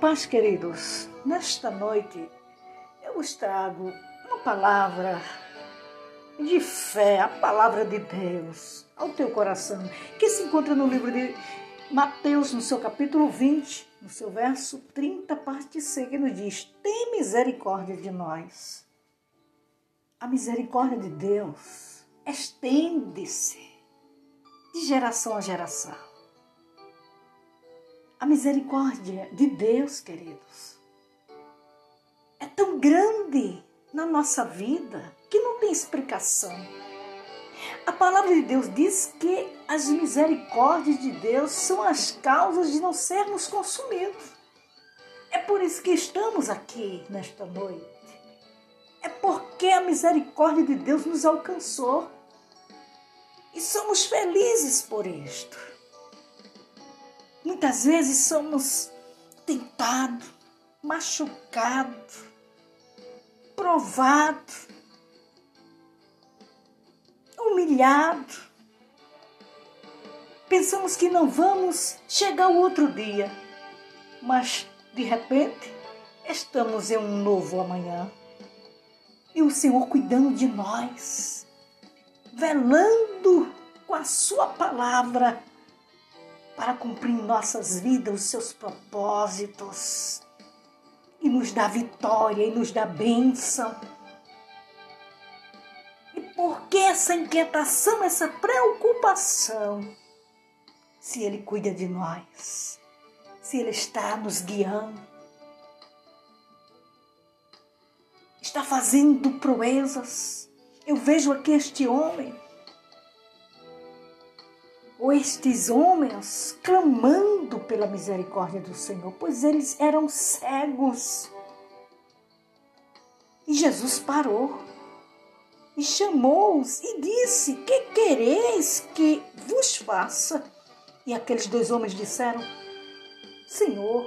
paz, queridos. Nesta noite eu vos trago uma palavra de fé, a palavra de Deus ao teu coração, que se encontra no livro de Mateus, no seu capítulo 20, no seu verso 30, parte C, que nos diz: Tem misericórdia de nós. A misericórdia de Deus estende-se de geração a geração. A misericórdia de Deus, queridos, é tão grande na nossa vida que não tem explicação. A palavra de Deus diz que as misericórdias de Deus são as causas de não sermos consumidos. É por isso que estamos aqui nesta noite. É porque a misericórdia de Deus nos alcançou. E somos felizes por isto. Muitas vezes somos tentados, machucados, provados, humilhados. Pensamos que não vamos chegar o outro dia, mas de repente estamos em um novo amanhã. E o Senhor cuidando de nós, velando com a Sua palavra para cumprir em nossas vidas os seus propósitos e nos dá vitória e nos dá bênção. E por que essa inquietação, essa preocupação? Se Ele cuida de nós, se Ele está nos guiando, está fazendo proezas. Eu vejo aqui este homem ou estes homens clamando pela misericórdia do Senhor, pois eles eram cegos. E Jesus parou e chamou-os e disse: Que quereis que vos faça? E aqueles dois homens disseram: Senhor,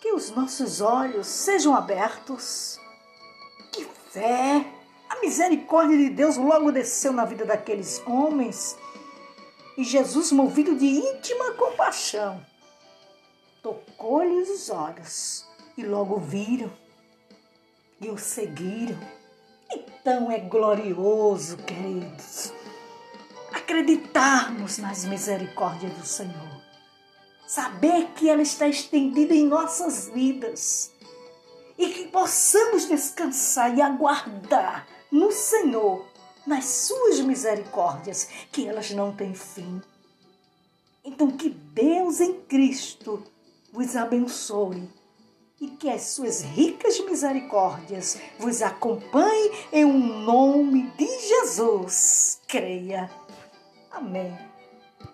que os nossos olhos sejam abertos. Que fé! A misericórdia de Deus logo desceu na vida daqueles homens e Jesus, movido de íntima compaixão, tocou-lhes os olhos e logo viram e o seguiram. Então é glorioso, queridos, acreditarmos nas misericórdias do Senhor, saber que ela está estendida em nossas vidas e que possamos descansar e aguardar no Senhor nas suas misericórdias, que elas não têm fim. Então, que Deus em Cristo vos abençoe e que as suas ricas misericórdias vos acompanhem em um nome de Jesus. Creia. Amém.